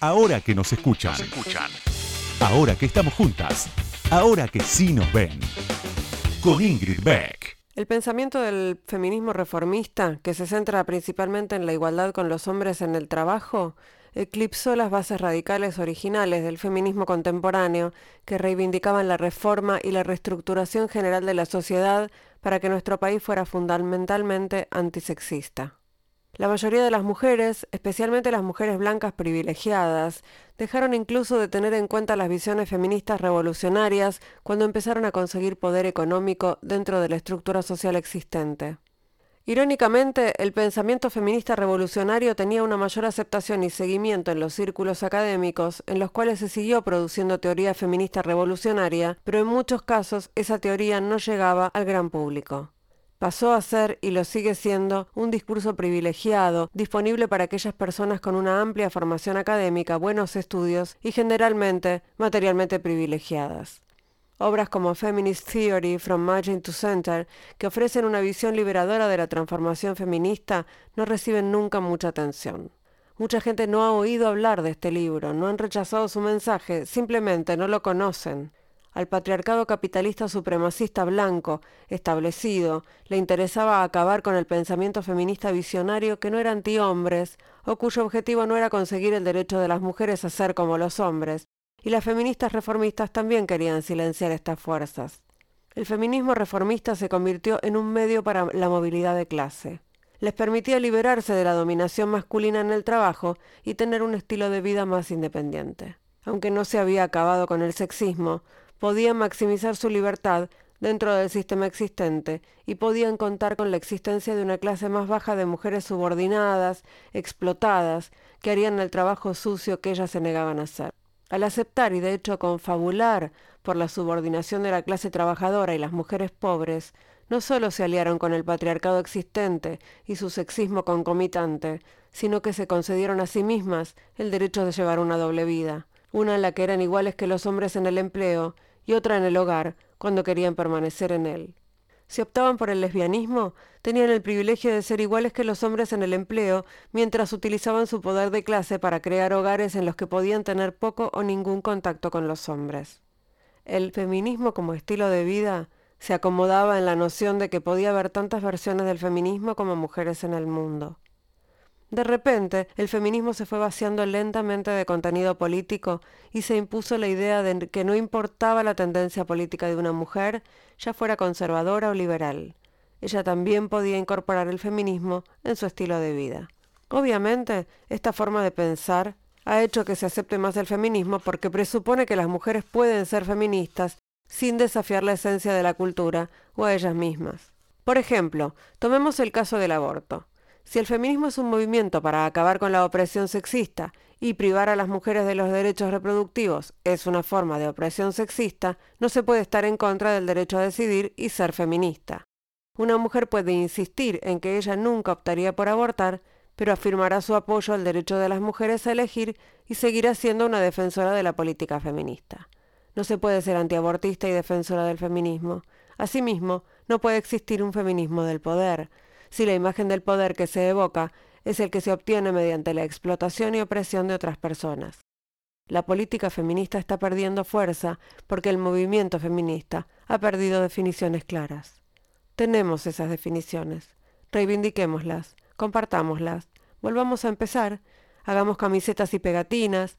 Ahora que nos escuchan. Ahora que estamos juntas. Ahora que sí nos ven. Con Ingrid Beck. El pensamiento del feminismo reformista, que se centra principalmente en la igualdad con los hombres en el trabajo, eclipsó las bases radicales originales del feminismo contemporáneo, que reivindicaban la reforma y la reestructuración general de la sociedad para que nuestro país fuera fundamentalmente antisexista. La mayoría de las mujeres, especialmente las mujeres blancas privilegiadas, dejaron incluso de tener en cuenta las visiones feministas revolucionarias cuando empezaron a conseguir poder económico dentro de la estructura social existente. Irónicamente, el pensamiento feminista revolucionario tenía una mayor aceptación y seguimiento en los círculos académicos, en los cuales se siguió produciendo teoría feminista revolucionaria, pero en muchos casos esa teoría no llegaba al gran público. Pasó a ser, y lo sigue siendo, un discurso privilegiado, disponible para aquellas personas con una amplia formación académica, buenos estudios y generalmente materialmente privilegiadas. Obras como Feminist Theory From Margin to Center, que ofrecen una visión liberadora de la transformación feminista, no reciben nunca mucha atención. Mucha gente no ha oído hablar de este libro, no han rechazado su mensaje, simplemente no lo conocen al patriarcado capitalista supremacista blanco establecido le interesaba acabar con el pensamiento feminista visionario que no era antihombres o cuyo objetivo no era conseguir el derecho de las mujeres a ser como los hombres, y las feministas reformistas también querían silenciar estas fuerzas. El feminismo reformista se convirtió en un medio para la movilidad de clase. Les permitía liberarse de la dominación masculina en el trabajo y tener un estilo de vida más independiente. Aunque no se había acabado con el sexismo, podían maximizar su libertad dentro del sistema existente y podían contar con la existencia de una clase más baja de mujeres subordinadas, explotadas, que harían el trabajo sucio que ellas se negaban a hacer. Al aceptar y de hecho confabular por la subordinación de la clase trabajadora y las mujeres pobres, no solo se aliaron con el patriarcado existente y su sexismo concomitante, sino que se concedieron a sí mismas el derecho de llevar una doble vida, una en la que eran iguales que los hombres en el empleo y otra en el hogar, cuando querían permanecer en él. Si optaban por el lesbianismo, tenían el privilegio de ser iguales que los hombres en el empleo, mientras utilizaban su poder de clase para crear hogares en los que podían tener poco o ningún contacto con los hombres. El feminismo como estilo de vida se acomodaba en la noción de que podía haber tantas versiones del feminismo como mujeres en el mundo. De repente, el feminismo se fue vaciando lentamente de contenido político y se impuso la idea de que no importaba la tendencia política de una mujer, ya fuera conservadora o liberal. Ella también podía incorporar el feminismo en su estilo de vida. Obviamente, esta forma de pensar ha hecho que se acepte más el feminismo porque presupone que las mujeres pueden ser feministas sin desafiar la esencia de la cultura o a ellas mismas. Por ejemplo, tomemos el caso del aborto. Si el feminismo es un movimiento para acabar con la opresión sexista y privar a las mujeres de los derechos reproductivos es una forma de opresión sexista, no se puede estar en contra del derecho a decidir y ser feminista. Una mujer puede insistir en que ella nunca optaría por abortar, pero afirmará su apoyo al derecho de las mujeres a elegir y seguirá siendo una defensora de la política feminista. No se puede ser antiabortista y defensora del feminismo. Asimismo, no puede existir un feminismo del poder, si la imagen del poder que se evoca es el que se obtiene mediante la explotación y opresión de otras personas. La política feminista está perdiendo fuerza porque el movimiento feminista ha perdido definiciones claras. Tenemos esas definiciones. Reivindiquémoslas, compartámoslas, volvamos a empezar, hagamos camisetas y pegatinas,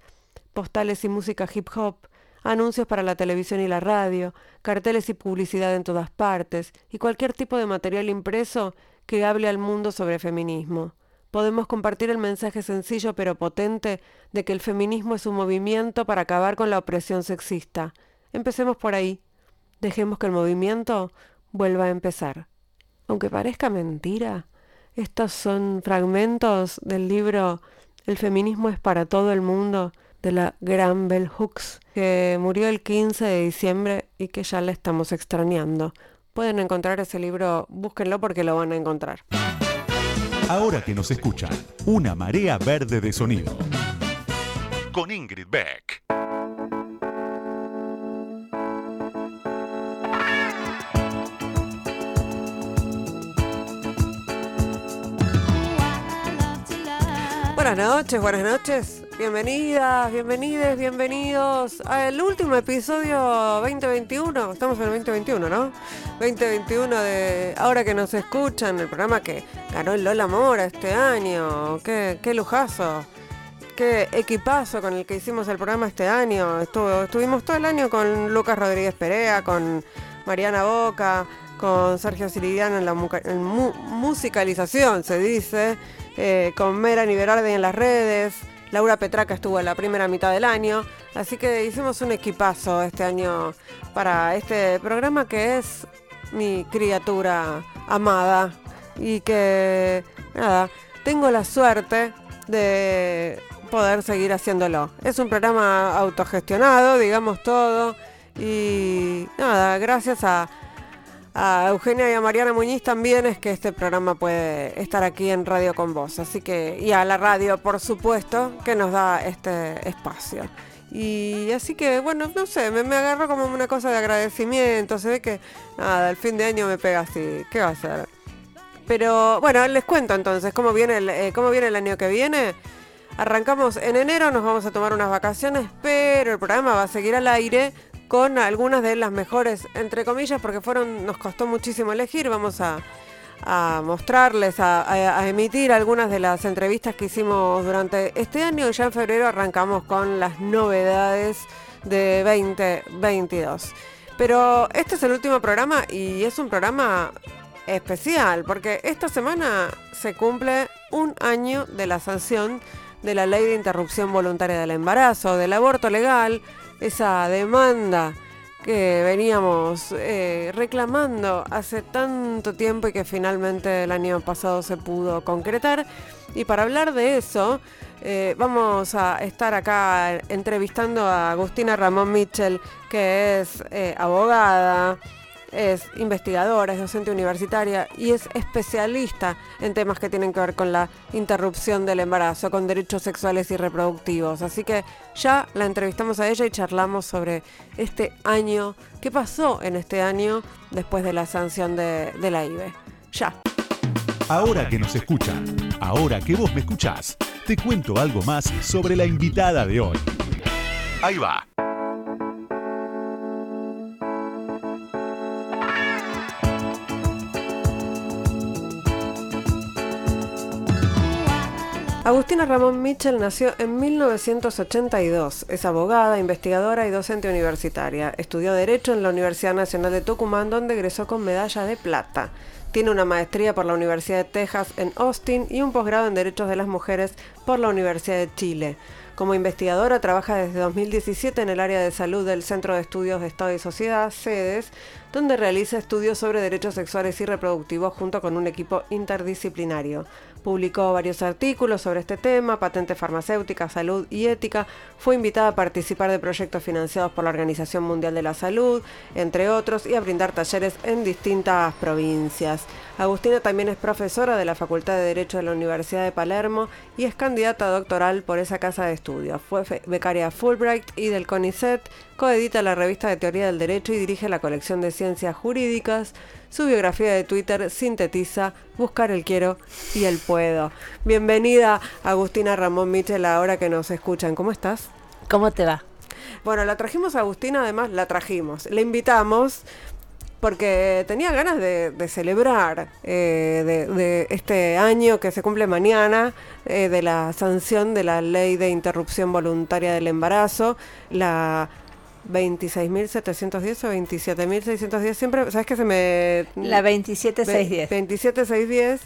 postales y música hip hop, anuncios para la televisión y la radio, carteles y publicidad en todas partes, y cualquier tipo de material impreso que hable al mundo sobre feminismo. Podemos compartir el mensaje sencillo pero potente de que el feminismo es un movimiento para acabar con la opresión sexista. Empecemos por ahí. Dejemos que el movimiento vuelva a empezar. Aunque parezca mentira, estos son fragmentos del libro El feminismo es para todo el mundo de la gran Bell Hooks, que murió el 15 de diciembre y que ya la estamos extrañando. Pueden encontrar ese libro, búsquenlo porque lo van a encontrar. Ahora que nos escuchan, una marea verde de sonido. Con Ingrid Beck. Buenas noches, buenas noches. Bienvenidas, bienvenidos, bienvenidos al último episodio 2021. Estamos en el 2021, ¿no? 2021 de Ahora que nos escuchan, el programa que ganó el Lola Mora este año. Qué, qué lujazo. Qué equipazo con el que hicimos el programa este año. Estuvo, estuvimos todo el año con Lucas Rodríguez Perea, con Mariana Boca, con Sergio Siridiano en la musicalización, se dice, eh, con Mera Niverarde en las redes. Laura Petraca estuvo en la primera mitad del año, así que hicimos un equipazo este año para este programa que es mi criatura amada y que, nada, tengo la suerte de poder seguir haciéndolo. Es un programa autogestionado, digamos todo, y nada, gracias a a Eugenia y a Mariana Muñiz también es que este programa puede estar aquí en Radio con Vos. Así que, y a la radio, por supuesto, que nos da este espacio. Y así que, bueno, no sé, me, agarro como una cosa de agradecimiento. Se ve que, nada, el fin de año me pega así. ¿Qué va a ser? Pero, bueno, les cuento entonces cómo viene el, eh, cómo viene el año que viene. Arrancamos en enero, nos vamos a tomar unas vacaciones, pero el programa va a seguir al aire con algunas de las mejores, entre comillas, porque fueron, nos costó muchísimo elegir. Vamos a, mostrarles, a, emitir algunas de las entrevistas que hicimos durante este año. Ya en febrero arrancamos con las novedades de 2022. Pero este es el último programa y es un programa especial porque esta semana se cumple un año de la sanción de la ley de interrupción voluntaria del embarazo, del aborto legal, esa demanda que veníamos eh, reclamando hace tanto tiempo y que finalmente el año pasado se pudo concretar. Y para hablar de eso, eh, vamos a estar acá entrevistando a Agustina Ramón Mitchell, que es eh, abogada, es investigadora, es docente universitaria y es especialista en temas que tienen que ver con la interrupción del embarazo, con derechos sexuales y reproductivos. Así que ya la entrevistamos a ella y charlamos sobre este año, qué pasó en este año después de la sanción de, la IBE. Ya. Ahora que nos escuchan, ahora que vos me escuchás, te cuento algo más sobre la invitada de hoy. Ahí va. Agustina Ramón Mitchell nació en 1982. Es abogada, investigadora y docente universitaria. Estudió Derecho en la Universidad Nacional de Tucumán, donde egresó con medalla de plata. Tiene una maestría por la Universidad de Texas en Austin y un posgrado en Derechos de las Mujeres por la Universidad de Chile. Como investigadora trabaja desde 2017 en el área de salud del Centro de Estudios de Estado y Sociedad, SEDES, donde realiza estudios sobre derechos sexuales y reproductivos junto con un equipo interdisciplinario. Publicó varios artículos sobre este tema, patente farmacéutica, salud y ética. Fue invitada a participar de proyectos financiados por la Organización Mundial de la Salud, entre otros, y a brindar talleres en distintas provincias. Agustina también es profesora de la Facultad de Derecho de la Universidad de Palermo y es candidata doctoral por esa casa de estudios. Fue becaria Fulbright y del CONICET, coedita la revista de Teoría del Derecho y dirige la colección de ciencias jurídicas. Su biografía de Twitter sintetiza buscar el quiero y el puedo. Bienvenida Agustina Ramón Michel, ahora que nos escuchan. ¿Cómo estás? ¿Cómo te va? Bueno, la trajimos a Agustina, además la trajimos. Le invitamos porque tenía ganas de, celebrar eh, de, este año que se cumple mañana eh, de la sanción de la ley de interrupción voluntaria del embarazo, la 26.710 o 27.610, siempre, ¿sabes que se me... La 27.610. 27.610,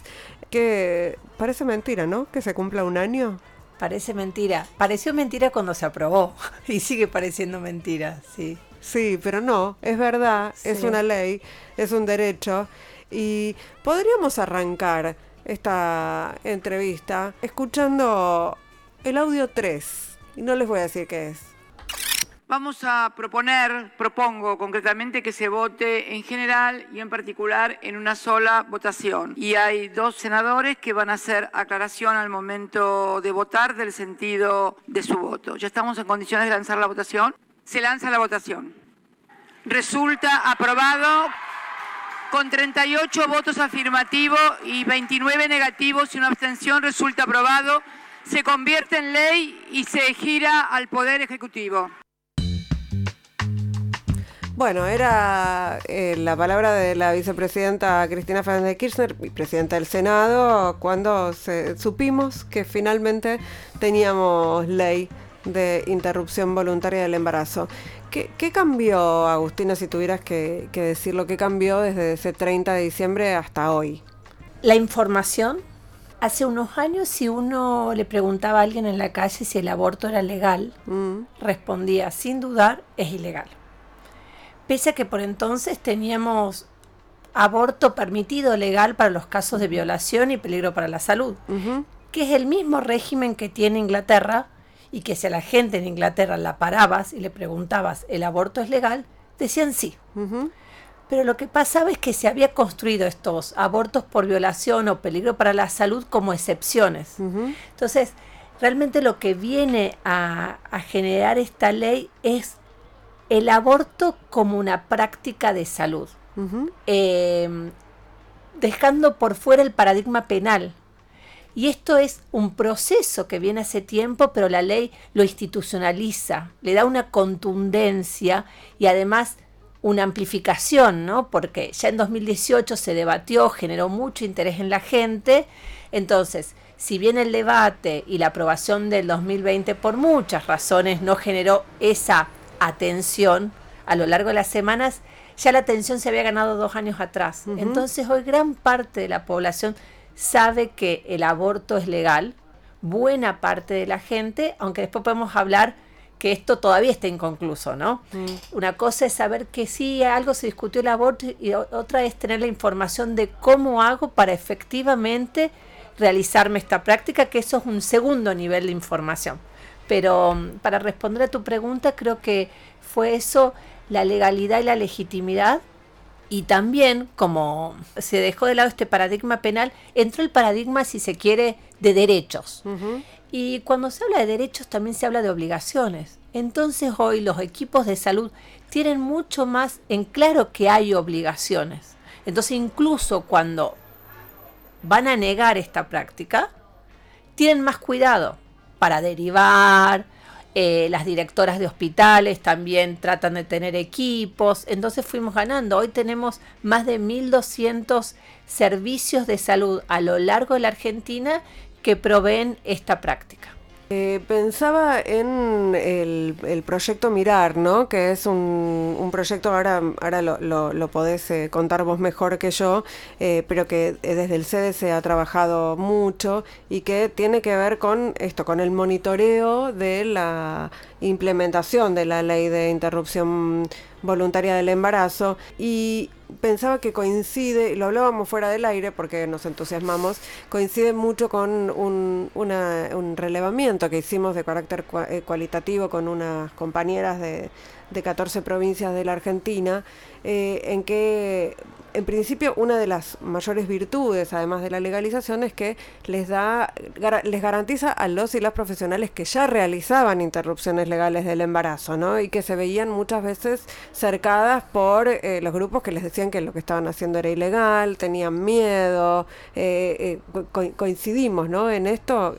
que parece mentira, ¿no? Que se cumpla un año. Parece mentira. Pareció mentira cuando se aprobó y sigue pareciendo mentira, sí. Sí, pero no, es verdad, es una ley, es un derecho y podríamos arrancar esta entrevista escuchando el audio 3 y no les voy a decir qué es. Vamos a proponer, propongo concretamente que se vote en general y en particular en una sola votación. Y hay dos senadores que van a hacer aclaración al momento de votar del sentido de su voto. ¿Ya estamos en condiciones de lanzar la votación? Se lanza la votación. Resulta aprobado con 38 votos afirmativos y 29 negativos y una abstención. Resulta aprobado se convierte en ley y se gira al Poder Ejecutivo. Bueno, era eh, la palabra de la vicepresidenta Cristina Fernández de Kirchner, presidenta del Senado, cuando supimos que finalmente teníamos ley de interrupción voluntaria del embarazo. ¿Qué, cambió, Agustina, si tuvieras que, que decirlo? ¿Qué cambió desde ese 30 de diciembre hasta hoy? La información. Hace unos años, si uno le preguntaba a alguien en la calle si el aborto era legal, mm. respondía sin dudar, es ilegal. Pese a que por entonces teníamos aborto permitido legal para los casos de violación y peligro para la salud, que es el mismo régimen que tiene Inglaterra, y que si a la gente en Inglaterra la parabas y le preguntabas, ¿el aborto es legal? Decían sí. Pero lo que pasaba es que se había construido estos abortos por violación o peligro para la salud como excepciones. Entonces, realmente lo que viene a, generar esta ley es el aborto como una práctica de salud, em, dejando por fuera el paradigma penal, y esto es un proceso que viene hace tiempo, pero la ley lo institucionaliza, le da una contundencia y además una amplificación, ¿no? Porque ya en 2018 se debatió, generó mucho interés en la gente. Entonces, si bien el debate y la aprobación del 2020 por muchas razones no generó esa atención a lo largo de las semanas, ya la atención se había ganado dos años atrás. Entonces hoy gran parte de la población sabe que el aborto es legal, buena parte de la gente, aunque después podemos hablar que esto todavía está inconcluso, ¿no? Mm. Una cosa es saber que sí, algo se discutió el aborto y otra es tener la información de cómo hago para efectivamente realizarme esta práctica, que eso es un segundo nivel de información. Pero mm, para responder a tu pregunta, creo que fue eso, la legalidad y la legitimidad y también, como se dejó de lado este paradigma penal, entró el paradigma, si se quiere, de derechos. Y cuando se habla de derechos también se habla de obligaciones. Entonces hoy los equipos de salud tienen mucho más en claro que hay obligaciones. Entonces incluso cuando van a negar esta práctica, tienen más cuidado para derivar, eh, las directoras de hospitales también tratan de tener equipos, entonces fuimos ganando. Hoy tenemos más de 1.200 servicios de salud a lo largo de la Argentina que proveen esta práctica. Eh, pensaba en el, proyecto Mirar, ¿no? Que es un, proyecto, ahora, ahora lo, lo, podés eh, contar vos mejor que yo, eh, pero que desde el CDC ha trabajado mucho y que tiene que ver con esto, con el monitoreo de la implementación de la ley de interrupción voluntaria del embarazo y pensaba que coincide, lo hablábamos fuera del aire porque nos entusiasmamos, coincide mucho con un, un relevamiento que hicimos de carácter eh, cualitativo con unas compañeras de, de 14 provincias de la Argentina, eh, en que en principio una de las mayores virtudes, además de la legalización, es que les da, les garantiza a los y las profesionales que ya realizaban interrupciones legales del embarazo, ¿no? Y que se veían muchas veces cercadas por eh, los grupos que les decían que lo que estaban haciendo era ilegal, tenían miedo, eh, eh, coincidimos, ¿no? En esto,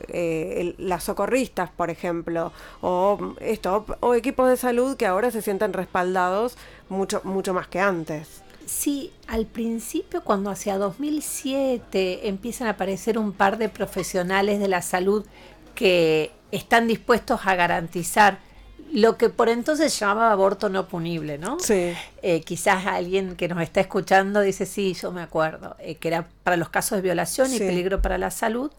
las socorristas, por ejemplo, o esto, o equipos de salud que ahora se sienten respaldados mucho, mucho más que antes. Sí, al principio cuando hacia 2007 empiezan a aparecer un par de profesionales de la salud que están dispuestos a garantizar lo que por entonces se llamaba aborto no punible, ¿no? Sí. Eh, quizás alguien que nos está escuchando dice, sí, yo me acuerdo, eh, que era para los casos de violación y peligro para la salud,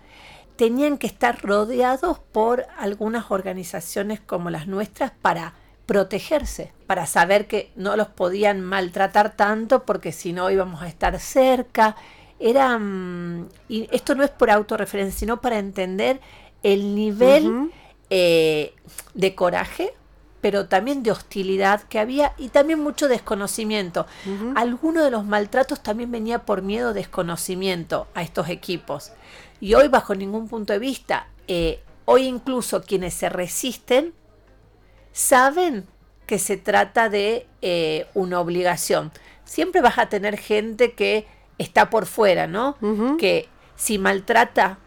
tenían que estar rodeados por algunas organizaciones como las nuestras para protegerse, para saber que no los podían maltratar tanto porque si no íbamos a estar cerca. Era, mm, y esto no es por autorreferencia, sino para entender el nivel eh, de coraje, pero también de hostilidad que había y también mucho desconocimiento. Alguno de los maltratos también venía por miedo, desconocimiento a estos equipos. Y hoy bajo ningún punto de vista, eh, hoy incluso quienes se resisten saben que se trata de eh, una obligación. Siempre vas a tener gente que está por fuera, ¿no? Que si maltrata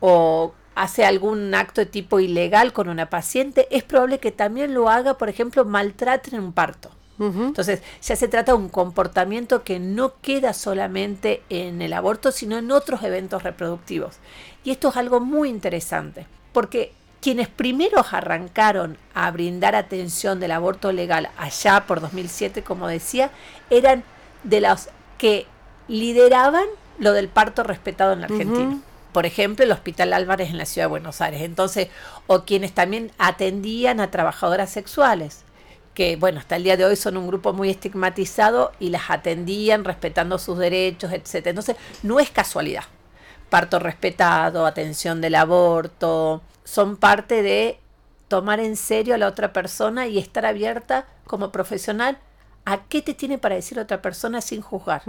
o hace algún acto de tipo ilegal con una paciente, es probable que también lo haga, por ejemplo, maltrate en un parto. Entonces, ya se trata de un comportamiento que no queda solamente en el aborto, sino en otros eventos reproductivos. Y esto es algo muy interesante, porque quienes primeros arrancaron a brindar atención del aborto legal allá por 2007, como decía, eran de los que lideraban lo del parto respetado en la Argentina. Por ejemplo, el Hospital Álvarez en la Ciudad de Buenos Aires. Entonces, o quienes también atendían a trabajadoras sexuales que bueno, hasta el día de hoy son un grupo muy estigmatizado y las atendían respetando sus derechos, etc. Entonces, no es casualidad. Parto respetado, atención del aborto, son parte de tomar en serio a la otra persona y estar abierta como profesional a qué te tiene para decir otra persona sin juzgar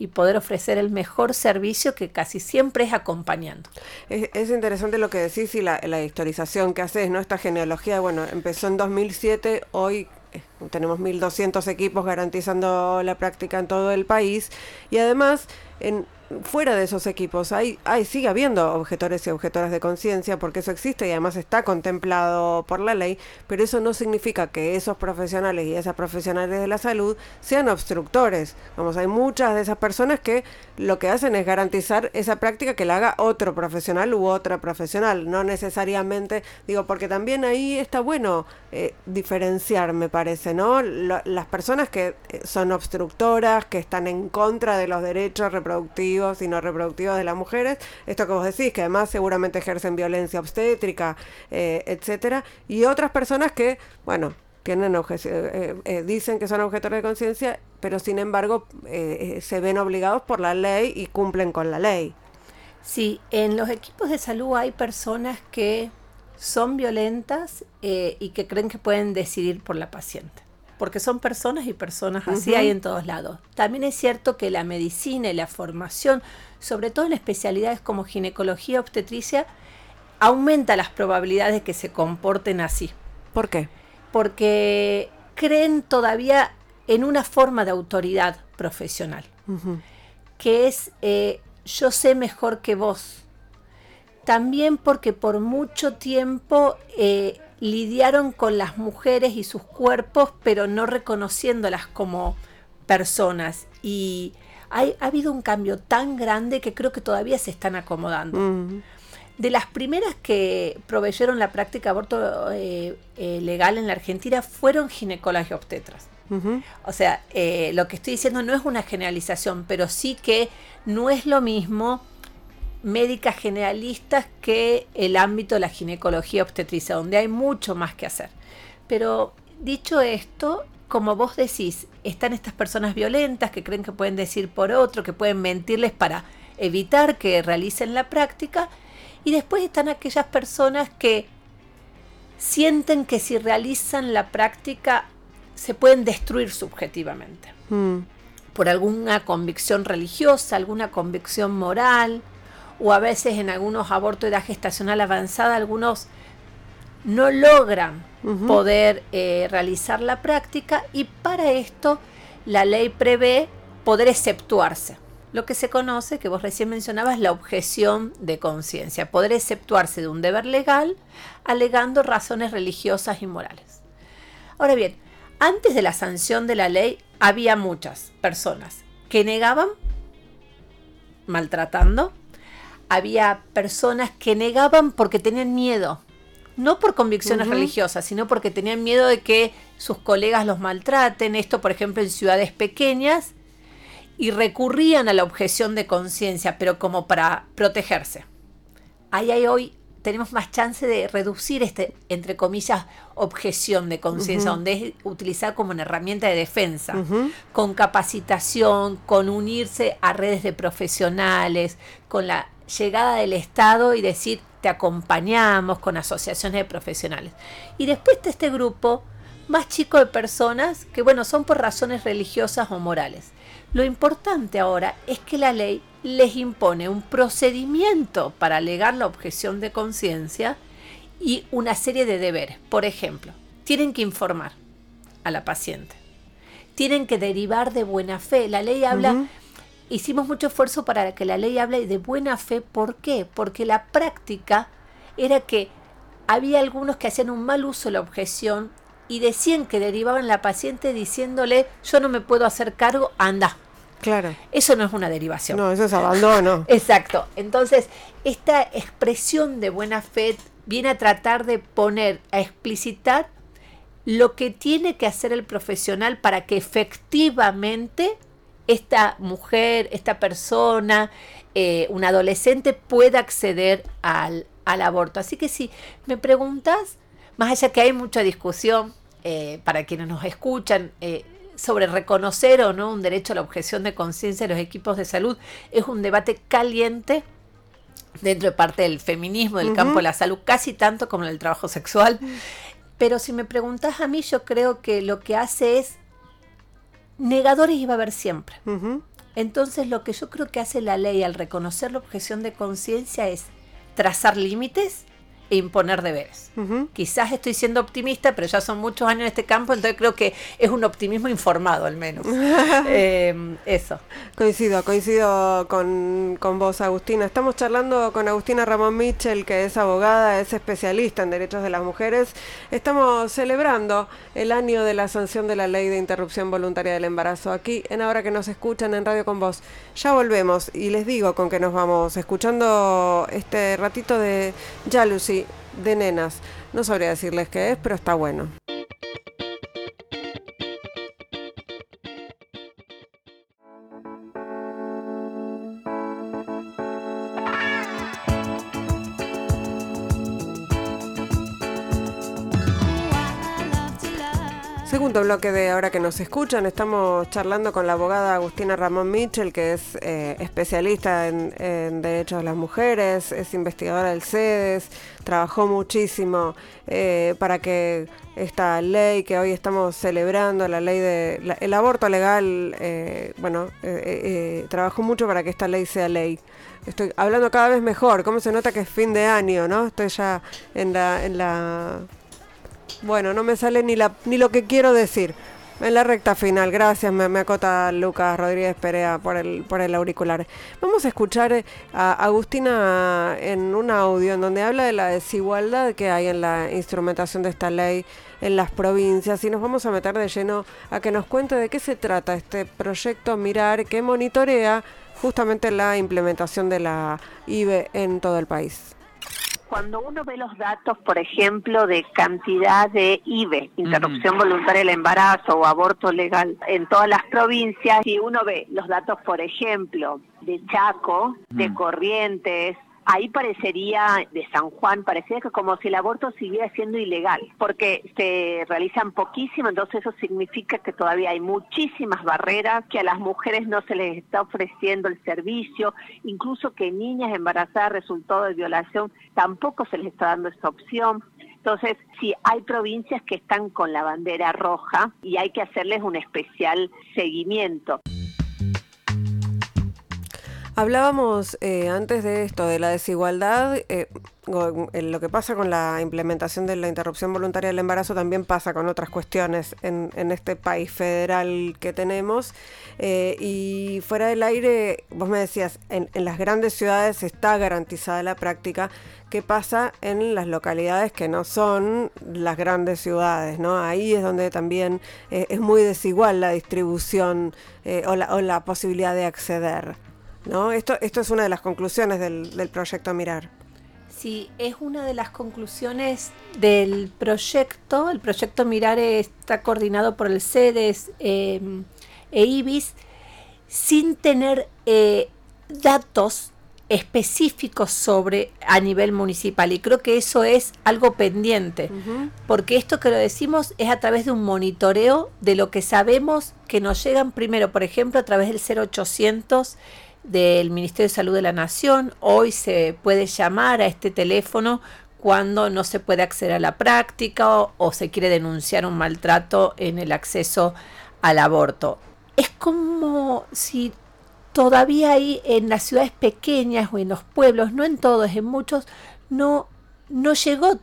y poder ofrecer el mejor servicio que casi siempre es acompañando. Es, interesante lo que decís y la, la, historización que haces, ¿no? Esta genealogía, bueno, empezó en 2007, hoy eh, tenemos 1.200 equipos garantizando la práctica en todo el país y además en, fuera de esos equipos hay, hay sigue habiendo objetores y objetoras de conciencia porque eso existe y además está contemplado por la ley, pero eso no significa que esos profesionales y esas profesionales de la salud sean obstructores. Vamos, hay muchas de esas personas que lo que hacen es garantizar esa práctica que la haga otro profesional u otra profesional, no necesariamente, digo, porque también ahí está bueno eh, diferenciar, me parece, ¿no? las personas que eh, son obstructoras, que están en contra de los derechos reproductivos, y no reproductivos de las mujeres, esto que vos decís, que además seguramente ejercen violencia obstétrica, eh, etcétera, y otras personas que, bueno, tienen eh, eh, dicen que son objetores de conciencia, pero sin embargo se ven obligados por la ley y cumplen con la ley. Sí, en los equipos de salud hay personas que son violentas y que creen que pueden decidir por la paciente porque son personas y personas así hay en todos lados. También es cierto que la medicina y la formación, sobre todo en especialidades como ginecología, obstetricia, aumenta las probabilidades de que se comporten así. ¿Por qué? Porque creen todavía en una forma de autoridad profesional, que es eh, yo sé mejor que vos. También porque por mucho tiempo eh, lidiaron con las mujeres y sus cuerpos, pero no reconociéndolas como personas. Y ha habido un cambio tan grande que creo que todavía se están acomodando. Mm. De las primeras que proveyeron la práctica de aborto eh, eh, legal en la Argentina fueron ginecólogas y obstetras. O sea, eh, lo que estoy diciendo no es una generalización, pero sí que no es lo mismo médicas generalistas que el ámbito de la ginecología obstetricia, donde hay mucho más que hacer. Pero dicho esto, como vos decís, están estas personas violentas que creen que pueden decir por otro, que pueden mentirles para evitar que realicen la práctica, y después están aquellas personas que sienten que si realizan la práctica se pueden destruir subjetivamente. Mm. Por alguna convicción religiosa, alguna convicción moral, o a veces en algunos abortos de edad gestacional avanzada, algunos no logran poder eh, realizar la práctica y para esto la ley prevé poder exceptuarse. Lo que se conoce, que vos recién mencionabas, la objeción de conciencia, poder exceptuarse de un deber legal alegando razones religiosas y morales. Ahora bien, antes de la sanción de la ley había muchas personas que negaban maltratando, había personas que negaban porque tenían miedo, no por convicciones religiosas, sino porque tenían miedo de que sus colegas los maltraten, esto por ejemplo en ciudades pequeñas, y recurrían a la objeción de conciencia, pero como para protegerse. Ahí hay hoy tenemos más chance de reducir este, entre comillas, objeción de conciencia, donde es utilizar como una herramienta de defensa, con capacitación, con unirse a redes de profesionales, con la llegada del Estado y decir te acompañamos con asociaciones de profesionales. Y después está este grupo más chico de personas que, bueno, son por razones religiosas o morales. Lo importante ahora es que la ley les impone un procedimiento para alegar la objeción de conciencia y una serie de deberes. Por ejemplo, tienen que informar a la paciente, tienen que derivar de buena fe. La ley habla hicimos mucho esfuerzo para que la ley hable de buena fe. ¿Por qué? Porque la práctica era que había algunos que hacían un mal uso de la objeción y decían que derivaban a la paciente diciéndole, yo no me puedo hacer cargo, anda. Claro. Eso no es una derivación. No, eso es abandono. Exacto. Entonces, esta expresión de buena fe viene a tratar de poner, a explicitar lo que tiene que hacer el profesional para que efectivamente esta mujer, esta persona, eh, un adolescente pueda acceder al, aborto. Así que si me preguntas, más allá que hay mucha discusión eh, para quienes nos escuchan, eh, sobre reconocer o no un derecho a la objeción de conciencia de los equipos de salud, es un debate caliente dentro de parte del feminismo, del campo de la salud, casi tanto como en el trabajo sexual. Pero si me preguntas a mí, yo creo que lo que hace es negadores iba a haber siempre. Entonces lo que yo creo que hace la ley al reconocer la objeción de conciencia es trazar límites imponer deberes. Quizás estoy siendo optimista, pero ya son muchos años en este campo, entonces creo que es un optimismo informado al menos. Em, eso. Coincido, coincido con, con, vos, Agustina. Estamos charlando con Agustina Ramón Mitchell, que es abogada, es especialista en derechos de las mujeres. Estamos celebrando el año de la sanción de la ley de interrupción voluntaria del embarazo aquí en Ahora que nos escuchan en Radio con Vos. Ya volvemos y les digo con que nos vamos escuchando este ratito de Jalucy de nenas. No sabría decirles qué es, pero está bueno. Bloque de ahora que nos escuchan, estamos charlando con la abogada Agustina Ramón Mitchell, que es eh, especialista en, derechos de las mujeres, es investigadora del CEDES, trabajó muchísimo eh, para que esta ley que hoy estamos celebrando, la ley de el aborto legal, eh, bueno, trabajó mucho para que esta ley sea ley. Estoy hablando cada vez mejor, cómo se nota que es fin de año, ¿no? Estoy ya en la, en la bueno, no me sale ni, la, ni lo que quiero decir. En la recta final, gracias, me, acota Lucas Rodríguez Perea por el, por el auricular. Vamos a escuchar eh, a Agustina en un audio en donde habla de la desigualdad que hay en la instrumentación de esta ley en las provincias y nos vamos a meter de lleno a que nos cuente de qué se trata este proyecto Mirar que monitorea justamente la implementación de la IBE en todo el país cuando uno ve los datos, por ejemplo, de cantidad de IVE, interrupción voluntaria del embarazo o aborto legal en todas las provincias, si uno ve los datos, por ejemplo, de Chaco, de Corrientes, ahí parecería, de San Juan, parecería que como si el aborto siguiera siendo ilegal, porque se realizan poquísimo, entonces eso significa que todavía hay muchísimas barreras, que a las mujeres no se les está ofreciendo el servicio, incluso que niñas embarazadas resultado de violación tampoco se les está dando esa opción. Entonces, sí, hay provincias que están con la bandera roja y hay que hacerles un especial seguimiento. Hablábamos eh, antes de esto, de la desigualdad. Eh, lo que pasa con la implementación de la interrupción voluntaria del embarazo también pasa con otras cuestiones en, este país federal que tenemos. Eh, y fuera del aire, vos me decías, en, las grandes ciudades está garantizada la práctica. ¿Qué pasa en las localidades que no son las grandes ciudades? ¿no? Ahí es donde también es muy desigual la distribución o la posibilidad de acceder. ¿No? Esto, esto es una de las conclusiones del, proyecto Mirar. Sí, es una de las conclusiones del proyecto. El proyecto Mirar está coordinado por el CEDES eh, e IBIS sin tener eh, datos específicos sobre a nivel municipal y creo que eso es algo pendiente porque esto que lo decimos es a través de un monitoreo de lo que sabemos que nos llegan primero por ejemplo a través del 0800 del Ministerio de Salud de la Nación. Hoy se puede llamar a este teléfono cuando no se puede acceder a la práctica o, se quiere denunciar un maltrato en el acceso al aborto. Es como si todavía hay en las ciudades pequeñas o en los pueblos, no en todos, en muchos, no, no llegó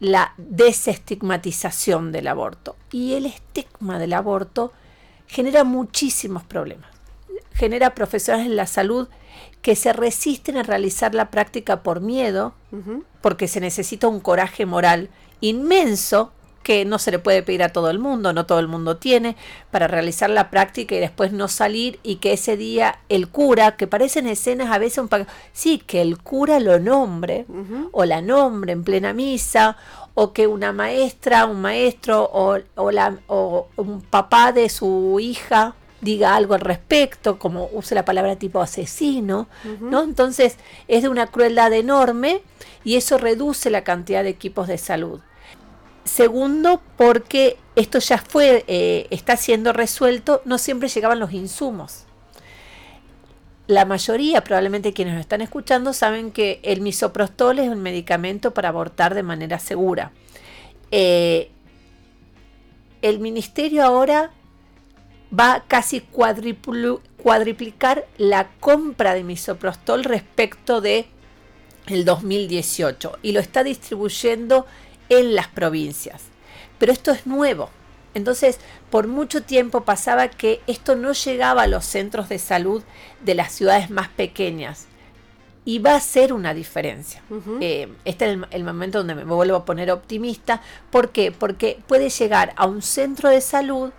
la desestigmatización del aborto. Y el estigma del aborto genera muchísimos problemas genera profesionales en la salud que se resisten a realizar la práctica por miedo, porque se necesita un coraje moral inmenso que no se le puede pedir a todo el mundo, no todo el mundo tiene, para realizar la práctica y después no salir y que ese día el cura, que parecen escenas a veces un sí, que el cura lo nombre o la nombre en plena misa o que una maestra, un maestro o, la, o un papá de su hija diga algo al respecto, como use la palabra tipo asesino, ¿no? Entonces es de una crueldad enorme y eso reduce la cantidad de equipos de salud. Segundo, porque esto ya fue, eh, está siendo resuelto, no siempre llegaban los insumos. La mayoría, probablemente quienes nos están escuchando, saben que el misoprostol es un medicamento para abortar de manera segura. Eh, el ministerio ahora va a casi cuadriplicar la compra de misoprostol respecto de el 2018 y lo está distribuyendo en las provincias. Pero esto es nuevo. Entonces, por mucho tiempo pasaba que esto no llegaba a los centros de salud de las ciudades más pequeñas. Y va a ser una diferencia. Eh, este es el, momento donde me vuelvo a poner optimista. ¿Por qué? Porque puede llegar a un centro de salud,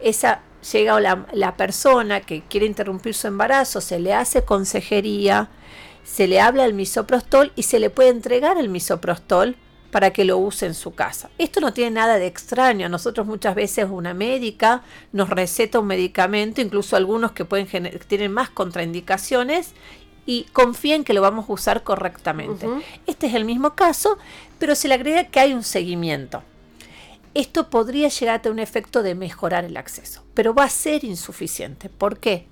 esa llega la, la persona que quiere interrumpir su embarazo, se le hace consejería, se le habla el misoprostol y se le puede entregar el misoprostol para que lo use en su casa. Esto no tiene nada de extraño. Nosotros muchas veces una médica nos receta un medicamento, incluso algunos que pueden tienen más contraindicaciones y confíen que lo vamos a usar correctamente. Este es el mismo caso, pero se le agrega que hay un seguimiento. Esto podría llegar a tener un efecto de mejorar el acceso, pero va a ser insuficiente. ¿Por qué?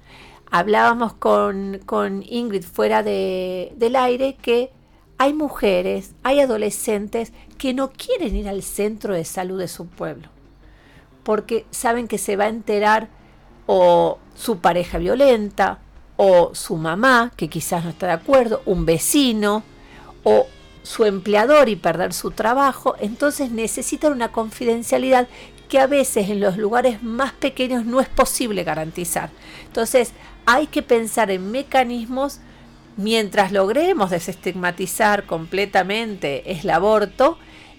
Hablábamos con, Ingrid fuera del aire que hay mujeres, hay adolescentes que no quieren ir al centro de salud de su pueblo, porque saben que se va a enterar o su pareja violenta, o su mamá, que quizás no está de acuerdo, un vecino, o su empleador y perder su trabajo, entonces necesitan una confidencialidad que a veces en los lugares más pequeños no es posible garantizar. Entonces hay que pensar en mecanismos mientras logremos desestigmatizar completamente el aborto,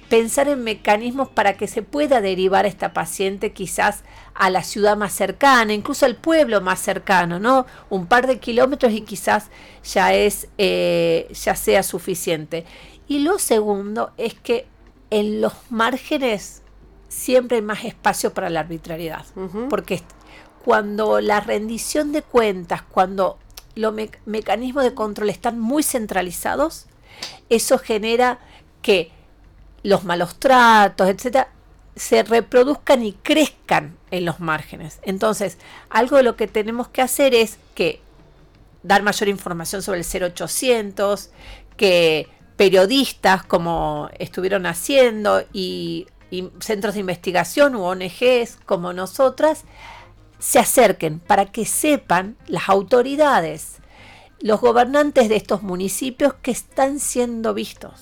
pensar en mecanismos para que se pueda derivar esta paciente quizás a la ciudad más cercana, incluso al pueblo más cercano, ¿no? Un par de kilómetros y quizás ya es, eh, ya sea suficiente. Y lo segundo es que en los márgenes siempre hay más espacio para la arbitrariedad, porque cuando la rendición de cuentas, cuando los mecanismos de control están muy centralizados, eso genera que los malos tratos, etcétera, se reproduzcan y crezcan en los márgenes. Entonces, algo de lo que tenemos que hacer es que dar mayor información sobre el 0800, que periodistas como estuvieron haciendo y, y centros de investigación u ONGs como nosotras se acerquen para que sepan las autoridades, los gobernantes de estos municipios que están siendo vistos.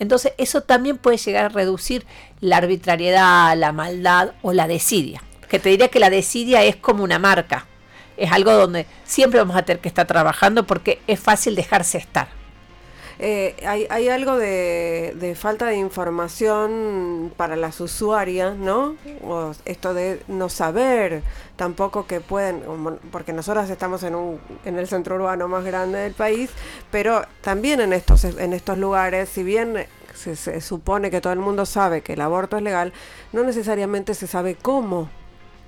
Entonces eso también puede llegar a reducir la arbitrariedad, la maldad o la desidia. Que te diría que la desidia es como una marca. Es algo donde siempre vamos a tener que estar trabajando porque es fácil dejarse estar. Eh, hay, algo de, falta de información para las usuarias, ¿no? esto de no saber tampoco que pueden, porque nosotras estamos en, un, en el centro urbano más grande del país, pero también en estos, en estos lugares, si bien se, se supone que todo el mundo sabe que el aborto es legal, no necesariamente se sabe cómo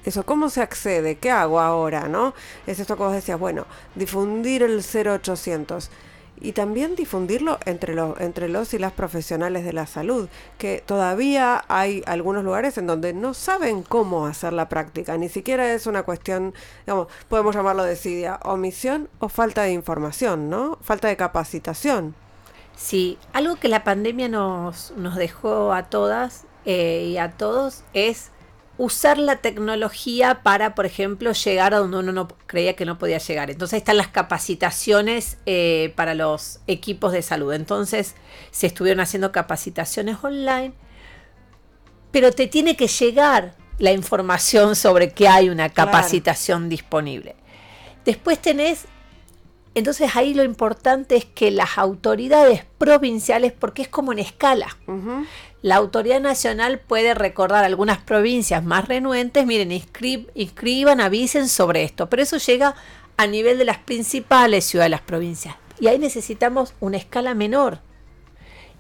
eso, ¿cómo se accede? ¿Qué hago ahora? ¿No? Es esto que vos decías, bueno, difundir el 0800 y también difundirlo entre los, entre los y las profesionales de la salud, que todavía hay algunos lugares en donde no saben cómo hacer la práctica, ni siquiera es una cuestión, digamos, podemos llamarlo desidia, omisión o falta de información, ¿no? Falta de capacitación. Sí, algo que la pandemia nos, nos dejó a todas eh, y a todos es usar la tecnología para, por ejemplo, llegar a donde uno no creía que no podía llegar. Entonces están las capacitaciones eh, para los equipos de salud. Entonces se estuvieron haciendo capacitaciones online, pero te tiene que llegar la información sobre que hay una capacitación disponible. Después tenés Entonces ahí lo importante es que las autoridades provinciales, porque es como en escala, la autoridad nacional puede recordar algunas provincias más renuentes, miren, inscriban, avisen sobre esto, pero eso llega a nivel de las principales ciudades de las provincias. Y ahí necesitamos una escala menor.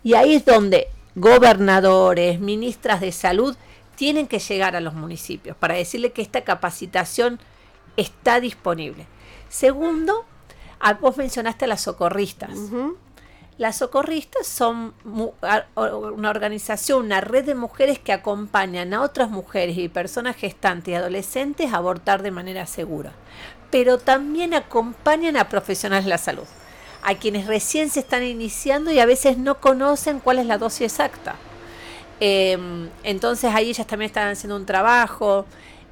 Y ahí es donde gobernadores, ministras de salud tienen que llegar a los municipios para decirle que esta capacitación está disponible. Segundo, vos mencionaste a las socorristas. Las socorristas son una organización, una red de mujeres que acompañan a otras mujeres y personas gestantes y adolescentes a abortar de manera segura, pero también acompañan a profesionales de la salud a quienes recién se están iniciando y a veces no conocen cuál es la dosis exacta. Em, entonces ahí ellas también están haciendo un trabajo.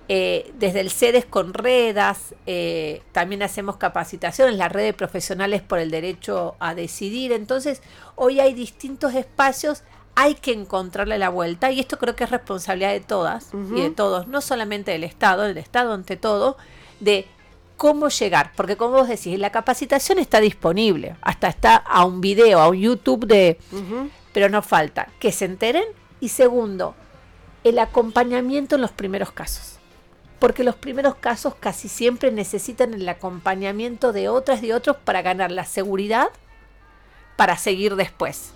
Eh, desde el CEDES con redas, eh, también hacemos capacitaciones, la red de profesionales por el derecho a decidir. Entonces, hoy hay distintos espacios, hay que encontrarle la vuelta y esto creo que es responsabilidad de todas y de todos, no solamente del Estado, del Estado ante todo, de cómo llegar, porque como vos decís, la capacitación está disponible, hasta está a un video, a un YouTube de... Pero no falta que se enteren y segundo, el acompañamiento en los primeros casos. Porque los primeros casos casi siempre necesitan el acompañamiento de otras y de otros para ganar la seguridad para seguir después.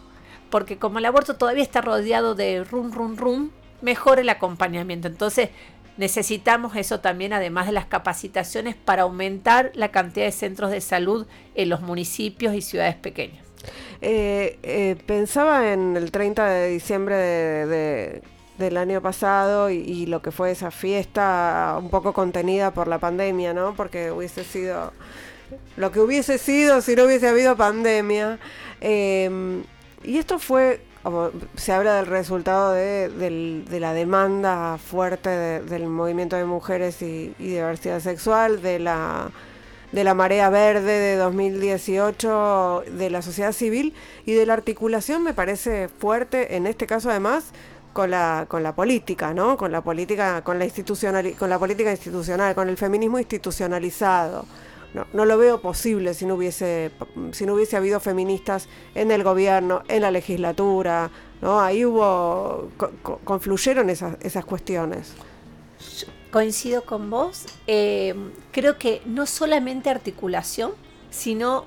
Porque como el aborto todavía está rodeado de rum, rum, rum, mejor el acompañamiento. Entonces, Necesitamos eso también, además de las capacitaciones, para aumentar la cantidad de centros de salud en los municipios y ciudades pequeñas. Eh, eh, pensaba en el 30 de diciembre del año pasado y, lo que fue esa fiesta un poco contenida por la pandemia, ¿no? Porque hubiese sido lo que hubiese sido si no hubiese habido pandemia. Eh, y esto fue se habla del resultado de, la demanda fuerte del movimiento de mujeres y, diversidad sexual, de la, de la marea verde de 2018, de la sociedad civil y de la articulación me parece fuerte, en este caso además, con la, con la política, ¿no? Con la política, con la institucional, con la política institucional, con el feminismo institucionalizado no, no lo veo posible si no hubiese si no hubiese habido feministas en el gobierno, en la legislatura, ¿no? Ahí hubo confluyeron esas, esas cuestiones. Coincido con vos. Eh, creo que no solamente articulación, sino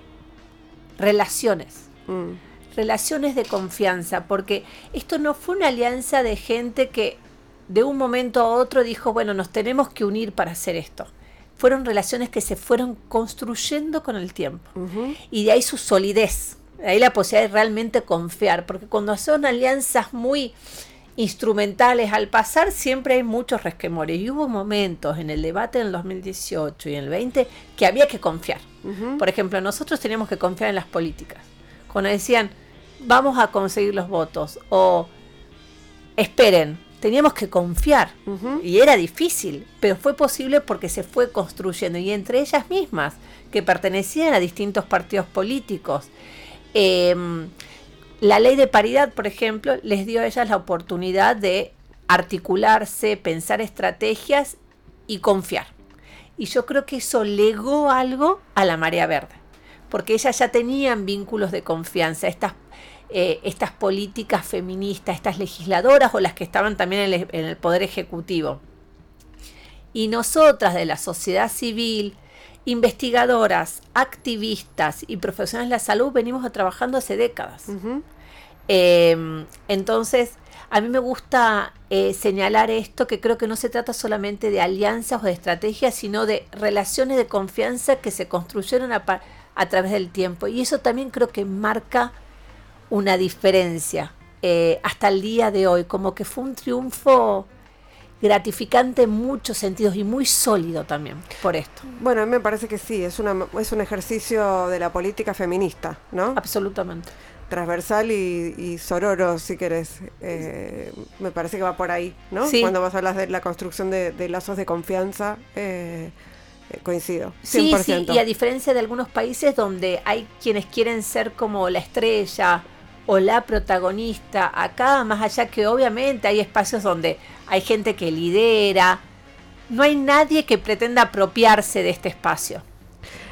relaciones. Mm. Relaciones de confianza, porque esto no fue una alianza de gente que de un momento a otro dijo, bueno, nos tenemos que unir para hacer esto fueron relaciones que se fueron construyendo con el tiempo. Y de ahí su solidez, de ahí la posibilidad de realmente confiar, porque cuando son alianzas muy instrumentales al pasar siempre hay muchos resquemores y hubo momentos en el debate del 2018 y en el 20 que había que confiar. Por ejemplo, nosotros teníamos que confiar en las políticas. Cuando decían, vamos a conseguir los votos o esperen, teníamos que confiar y era difícil, pero fue posible porque se fue construyendo y entre ellas mismas, que pertenecían a distintos partidos políticos. Em, la ley de paridad, por ejemplo, les dio a ellas la oportunidad de articularse, pensar estrategias y confiar. Y yo creo que eso legó algo a la marea verde, porque ellas ya tenían vínculos de confianza, estas eh, estas políticas feministas, estas legisladoras o las que estaban también en el, Poder Ejecutivo. Y nosotras de la sociedad civil, investigadoras, activistas y profesionales de la salud venimos trabajando hace décadas. Em, entonces, a mí me gusta eh, señalar esto, que creo que no se trata solamente de alianzas o de estrategias, sino de relaciones de confianza que se construyeron a, a través del tiempo. Y eso también creo que marca una diferencia eh, hasta el día de hoy, como que fue un triunfo gratificante en muchos sentidos y muy sólido también por esto. Bueno, a mí me parece que sí, es, una, es un ejercicio de la política feminista, ¿no? Absolutamente. Transversal y, sororo, si querés. Eh, me parece que va por ahí, ¿no? Sí. Cuando vas a hablar de la construcción de, lazos de confianza. Eh, coincido. 100%. Sí, sí, y a diferencia de algunos países donde hay quienes quieren ser como la estrella o la protagonista acá, más allá que obviamente hay espacios donde hay gente que lidera, no hay nadie que pretenda apropiarse de este espacio.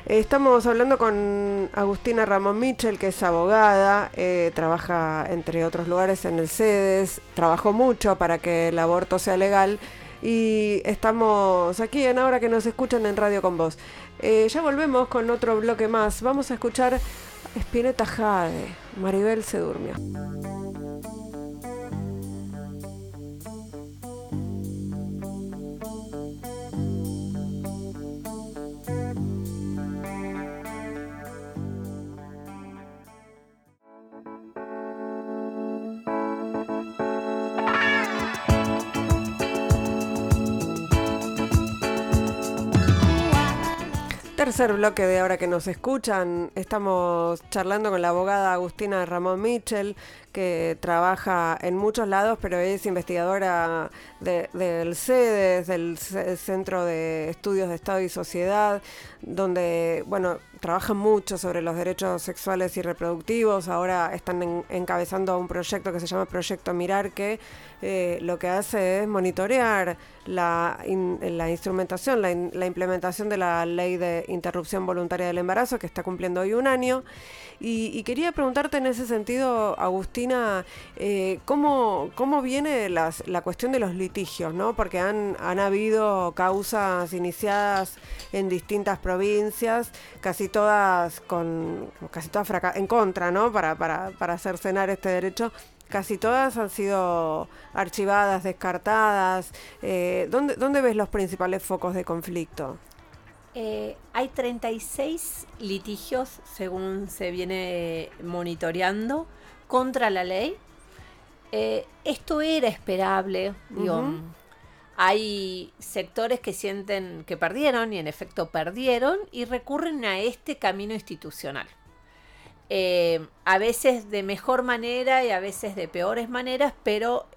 Estamos hablando con Agustina Ramón Mitchell, que es abogada, eh, trabaja entre otros lugares en el CEDES, trabajó mucho para que el aborto sea legal y estamos aquí en ahora que nos escuchan en Radio con Vos. Eh, ya volvemos con otro bloque más. Vamos a escuchar Spinetta Jade. Maribel se durmió. Tercer bloque de ahora que nos escuchan, estamos charlando con la abogada Agustina Ramón Mitchell, que trabaja en muchos lados, pero es investigadora del CEDES, del Centro de Estudios de Estado y Sociedad, donde, bueno, trabajan mucho sobre los derechos sexuales y reproductivos. Ahora están encabezando un proyecto que se llama Proyecto Mirar, que eh, lo que hace es monitorear la, la instrumentación, la, la implementación de la ley de interrupción voluntaria del embarazo, que está cumpliendo hoy un año. Y, quería preguntarte en ese sentido, Eh, ¿cómo, ¿cómo, viene la cuestión de los litigios? ¿no? Porque han, han habido causas iniciadas en distintas provincias, casi todas con casi todas en contra, ¿no? Para, para, para hacer cenar este derecho. Casi todas han sido archivadas, descartadas. Eh, ¿dónde, ¿Dónde ves los principales focos de conflicto? Eh, hay 36 litigios, según se viene monitoreando, contra la ley. Eh, esto era esperable. Hay sectores que sienten que perdieron y en efecto perdieron y recurren a este camino institucional. Eh, a veces de mejor manera y a veces de peores maneras, pero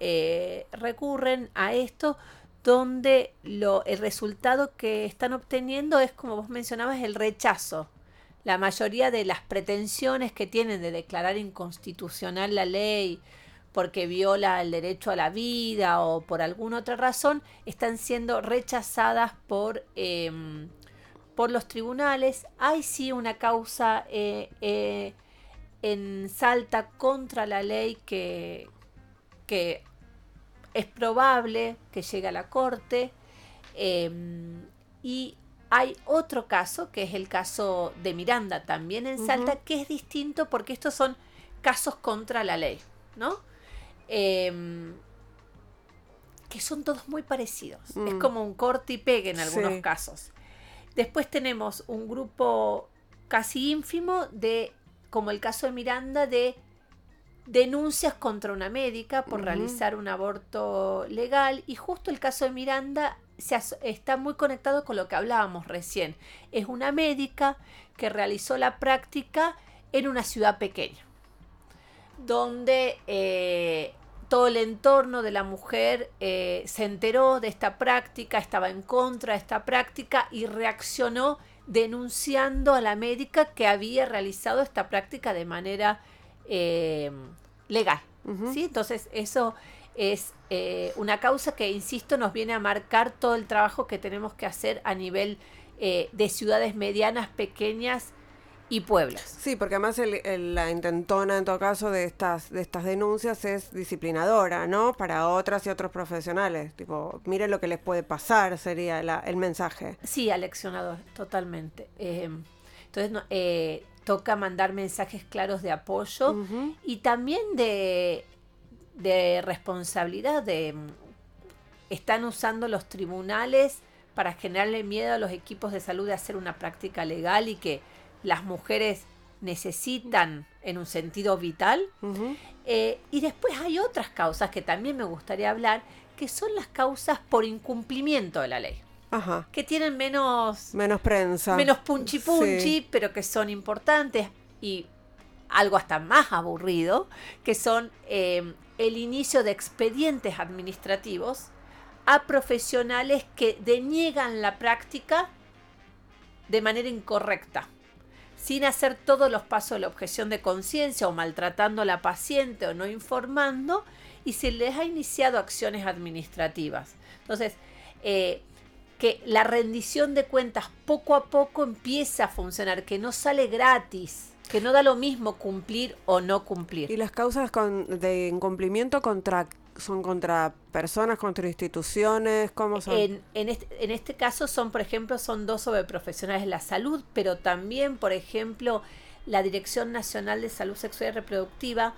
recurren a esto donde lo, el resultado que están obteniendo es, como vos mencionabas, el rechazo. La mayoría de las pretensiones que tienen de declarar inconstitucional la ley porque viola el derecho a la vida o por alguna otra razón, están siendo rechazadas por, em, por los tribunales. Hay sí una causa eh, eh, en Salta contra la ley que, que es probable que llegue a la corte. Em, y hay otro caso, que es el caso de Miranda, también en Salta, que es distinto porque estos son casos contra la ley, ¿no? Em, que son todos muy parecidos. Es mm. como un corte y pegue en algunos casos. Después tenemos un grupo casi ínfimo de, como el caso de Miranda, de denuncias contra una médica por realizar un aborto legal y justo el caso de Miranda se está muy conectado con lo que hablábamos recién. Es una médica que realizó la práctica en una ciudad pequeña, donde eh, todo el entorno de la mujer eh, se enteró de esta práctica, estaba en contra de esta práctica y reaccionó denunciando a la médica que había realizado esta práctica de manera eh, legal. ¿sí? Entonces eso es eh, una causa que, insisto, nos viene a marcar todo el trabajo que tenemos que hacer a nivel eh, de ciudades medianas, pequeñas y pueblos. Sí, porque además la intentona en todo caso de estas, de estas denuncias es disciplinadora, ¿no? Para otras y otros profesionales. Tipo, miren lo que les puede pasar, sería el mensaje. Sí, aleccionador, totalmente. entonces, no, toca mandar mensajes claros de apoyo y también de, responsabilidad de están usando los tribunales para generarle miedo a los equipos de salud de hacer una práctica legal y que las mujeres necesitan en un sentido vital. Eh, y después hay otras causas que también me gustaría hablar, que son las causas por incumplimiento de la ley que tienen menos... Menos prensa. Menos punchi punchi, pero que son importantes y algo hasta más aburrido, que son eh, el inicio de expedientes administrativos a profesionales que deniegan la práctica de manera incorrecta, sin hacer todos los pasos de la objeción de conciencia o maltratando a la paciente o no informando, y se les ha iniciado acciones administrativas. Entonces, eh, que la rendición de cuentas poco a poco empieza a funcionar, que no sale gratis, que no da lo mismo cumplir o no cumplir. ¿Y las causas de incumplimiento contra son contra personas, contra instituciones? ¿Cómo son? En, en, este, en este caso son, por ejemplo, son dos sobre profesionales de la salud, pero también, por ejemplo, la Dirección Nacional de Salud Sexual y Reproductiva,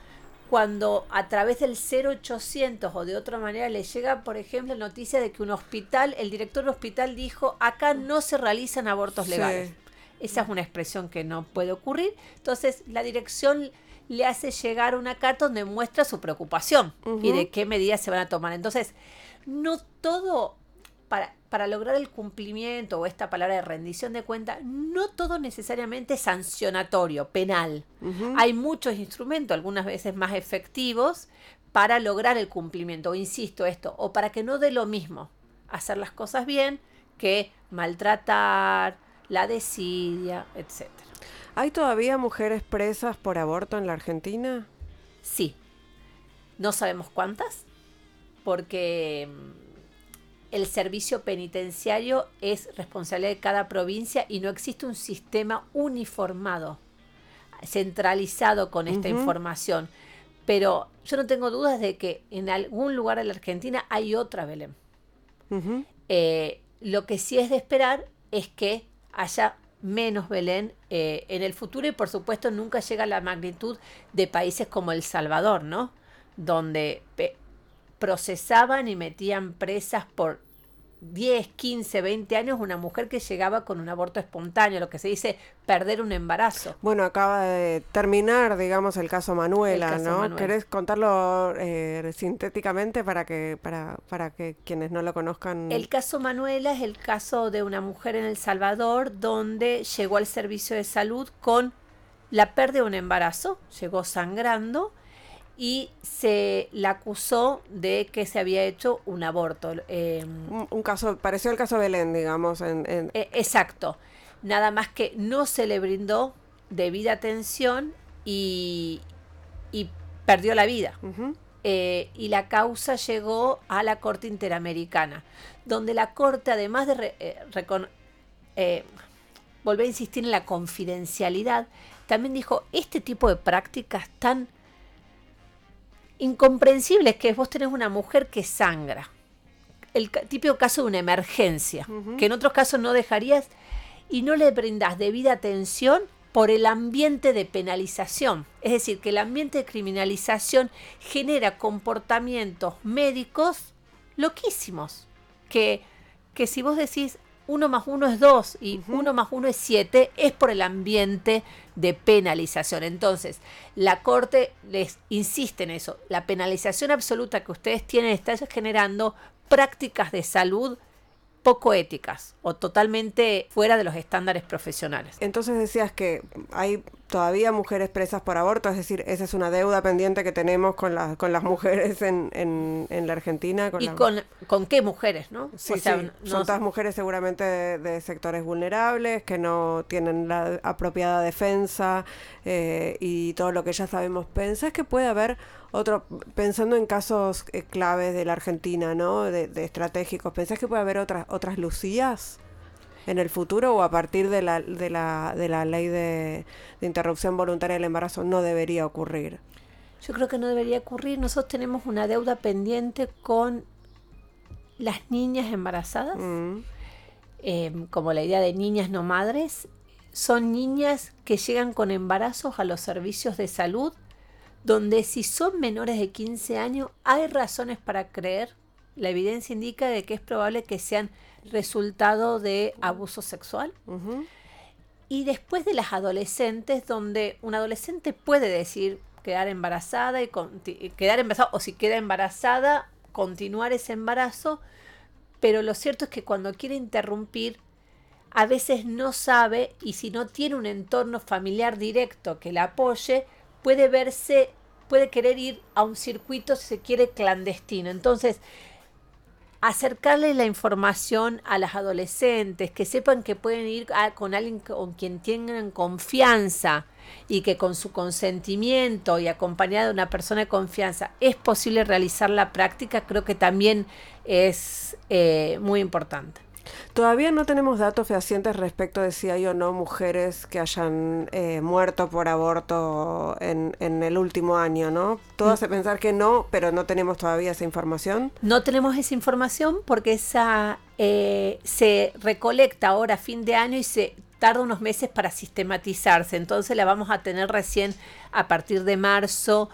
cuando a través del 0800 o de otra manera le llega, por ejemplo, noticia de que un hospital, el director del hospital dijo, acá no se realizan abortos legales. Esa es una expresión que no puede ocurrir. Entonces, la dirección le hace llegar una carta donde muestra su preocupación y de qué medidas se van a tomar. Entonces, no todo, para, para lograr el cumplimiento o esta palabra de rendición de cuenta, no todo necesariamente es sancionatorio, penal. Hay muchos instrumentos, algunas veces más efectivos, para lograr el cumplimiento, o insisto esto, o para que no dé lo mismo hacer las cosas bien que maltratar, la desidia, etc. ¿Hay todavía mujeres presas por aborto en la Argentina? Sí. No sabemos cuántas, porque mm, el servicio penitenciario es responsabilidad de cada provincia y no existe un sistema uniformado, centralizado con esta información. Pero yo no tengo dudas de que en algún lugar de la Argentina hay otra Belén. Eh, lo que sí es de esperar es que haya menos Belén eh, en el futuro y por supuesto nunca llega a la magnitud de países como El Salvador, ¿no? Donde procesaban y metían presas por 10, 15, 20 años una mujer que llegaba con un aborto espontáneo, lo que se dice perder un embarazo. Bueno, acaba de terminar, digamos, el caso Manuela, ¿no? ¿Querés contarlo eh, sintéticamente para que, para, para que quienes no lo conozcan? El caso Manuela es el caso de una mujer en El Salvador donde llegó al servicio de salud con la pérdida de un embarazo, llegó sangrando y se la acusó de que se había hecho un aborto. Em, un, caso, pareció el caso de Belén, digamos. En, e, exacto. Nada más que no se le brindó debida atención y, y perdió la vida. Eh, y la causa llegó a la Corte Interamericana, donde la Corte, además de eh, eh, volver a insistir en la confidencialidad, también dijo, este tipo de prácticas tan incomprensible es que vos tenés una mujer que sangra. El típico caso de una emergencia, que en otros casos no dejarías y no le brindas debida atención por el ambiente de penalización. Es decir, que el ambiente de criminalización genera comportamientos médicos loquísimos. Que, que si vos decís, 1 más 1 es 2 y 1 más 1 es 7, es por el ambiente de penalización. Entonces, la Corte les insiste en eso. La penalización absoluta que ustedes tienen está generando prácticas de salud poco éticas o totalmente fuera de los estándares profesionales. Entonces decías que hay todavía mujeres presas por aborto, es decir, esa es una deuda pendiente que tenemos con, las con las mujeres en, en, la Argentina. ¿Y con, con qué mujeres, no? Sí, son todas mujeres seguramente de, sectores vulnerables, que no tienen la apropiada defensa eh, y todo lo que ya sabemos. ¿Pensás que puede haber otro, pensando en casos eh, claves de la Argentina, ¿no? De, de, estratégicos, ¿pensás que puede haber otras, otras Lucías? en el futuro o a partir de la, de la, de la ley de, interrupción voluntaria del embarazo no debería ocurrir? Yo creo que no debería ocurrir. Nosotros tenemos una deuda pendiente con las niñas embarazadas, mm. em, como la idea de niñas no madres. Son niñas que llegan con embarazos a los servicios de salud, donde si son menores de 15 años hay razones para creer, la evidencia indica de que es probable que sean resultado de abuso sexual. Y después de las adolescentes, donde un adolescente puede decir quedar embarazada y quedar embarazada, o si queda embarazada, continuar ese embarazo, pero lo cierto es que cuando quiere interrumpir, a veces no sabe y si no tiene un entorno familiar directo que la apoye, puede verse, puede querer ir a un circuito, si se quiere, clandestino. Entonces, acercarle la información a las adolescentes, que sepan que pueden ir con alguien con quien tengan confianza y que con su consentimiento y acompañada de una persona de confianza es posible realizar la práctica, creo que también es eh, muy importante. Todavía no tenemos datos fehacientes respecto de si hay o no mujeres que hayan eh, muerto por aborto en, el último año, ¿no? Todo mm. hace pensar que no, pero no tenemos todavía esa información. No tenemos esa información porque esa eh, se recolecta ahora a fin de año y se tarda unos meses para sistematizarse. Entonces la vamos a tener recién a partir de marzo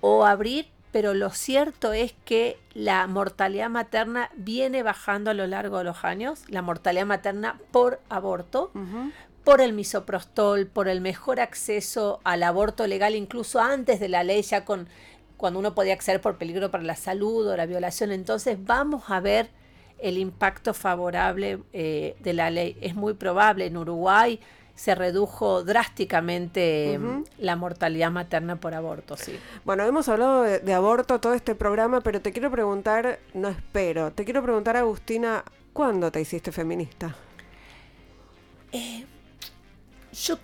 o abril, pero lo cierto es que la mortalidad materna viene bajando a lo largo de los años, la mortalidad materna por aborto, por el misoprostol, por el mejor acceso al aborto legal, incluso antes de la ley, ya con cuando uno podía acceder por peligro para la salud o la violación. Entonces vamos a ver el impacto favorable eh, de la ley. Es muy probable. En Uruguay se redujo drásticamente la mortalidad materna por aborto, sí. Bueno, hemos hablado de, aborto todo este programa, pero te quiero preguntar, no espero, te quiero preguntar, Agustina, ¿cuándo te hiciste feminista? Eh, yo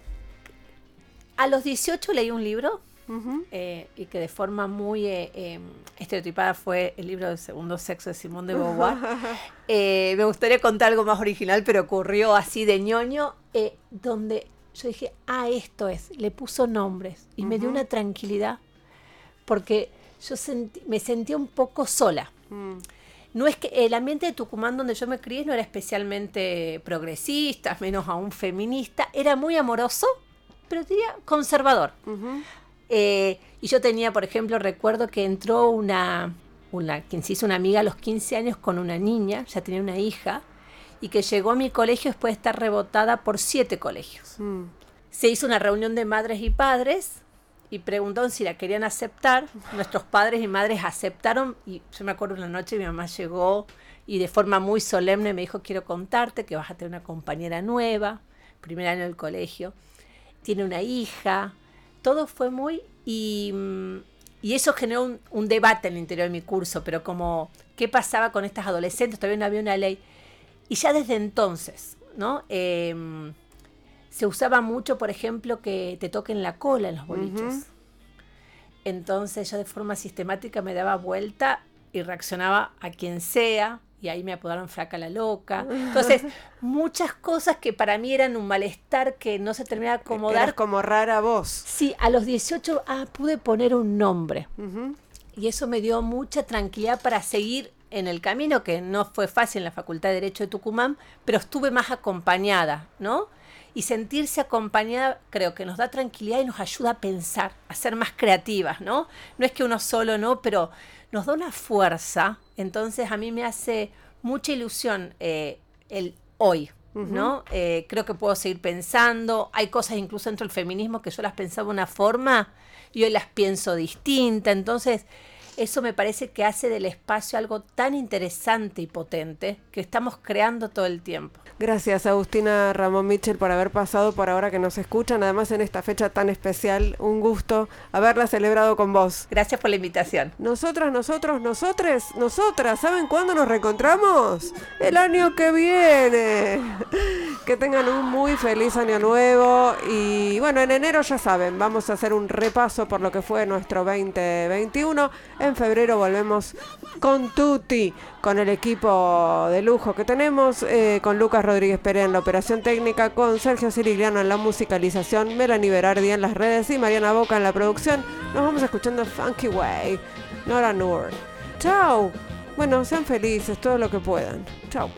a los 18 leí un libro eh, y que de forma muy eh, em, estereotipada fue el libro del segundo sexo de Simón de Beauvoir. Eh, me gustaría contar algo más original, pero ocurrió así de ñoño, donde yo dije, ah, esto es, le puso nombres y me dio una tranquilidad porque yo me sentía un poco sola. Mm. No es que el ambiente de Tucumán donde yo me crié no era especialmente progresista, menos aún feminista, era muy amoroso, pero diría conservador. Eh, y yo tenía, por ejemplo, recuerdo que entró una, una, quien se hizo una amiga a los 15 años con una niña, ya tenía una hija, y que llegó a mi colegio después de estar rebotada por siete colegios. Mm. Se hizo una reunión de madres y padres y preguntaron si la querían aceptar. Nuestros padres y madres aceptaron y yo me acuerdo una noche mi mamá llegó y de forma muy solemne me dijo, quiero contarte que vas a tener una compañera nueva, primer año del colegio, tiene una hija, todo fue muy... Y, mm, eso generó un, debate en el interior de mi curso, pero como, ¿qué pasaba con estas adolescentes? Todavía no había una ley. Y ya desde entonces, ¿no? Em, se usaba mucho, por ejemplo, que te toquen la cola en los boliches. Entonces yo de forma sistemática me daba vuelta y reaccionaba a quien sea, y ahí me apodaron Fraca la Loca. Entonces, muchas cosas que para mí eran un malestar que no se terminaba de acomodar. Eras como rara voz. Sí, a los 18 ah, pude poner un nombre. Y eso me dio mucha tranquilidad para seguir en el camino, que no fue fácil en la Facultad de Derecho de Tucumán, pero estuve más acompañada, ¿no? Y sentirse acompañada creo que nos da tranquilidad y nos ayuda a pensar, a ser más creativas, ¿no? No es que uno solo, ¿no? Pero nos da una fuerza, entonces a mí me hace mucha ilusión eh, el hoy, ¿no? Eh, creo que puedo seguir pensando, hay cosas incluso dentro del feminismo que yo las pensaba de una forma y hoy las pienso distinta, entonces eso me parece que hace del espacio algo tan interesante y potente que estamos creando todo el tiempo. Gracias Agustina Ramón Mitchell por haber pasado por ahora que nos escuchan, además en esta fecha tan especial, un gusto haberla celebrado con vos. Gracias por la invitación. Nosotras, nosotros, nosotres, nosotras, ¿saben cuándo nos reencontramos? El año que viene. Que tengan un muy feliz año nuevo y bueno, en enero ya saben, vamos a hacer un repaso por lo que fue nuestro 2021. En febrero volvemos con Tutti, con el equipo de lujo que tenemos, eh, con Lucas Rodríguez Pérez en la operación técnica, con Sergio Sirigliano en la musicalización, Melanie Berardi en las redes y Mariana Boca en la producción. Nos vamos escuchando Funky Way, Nora Noor. Chao. Bueno, sean felices todo lo que puedan. Chao.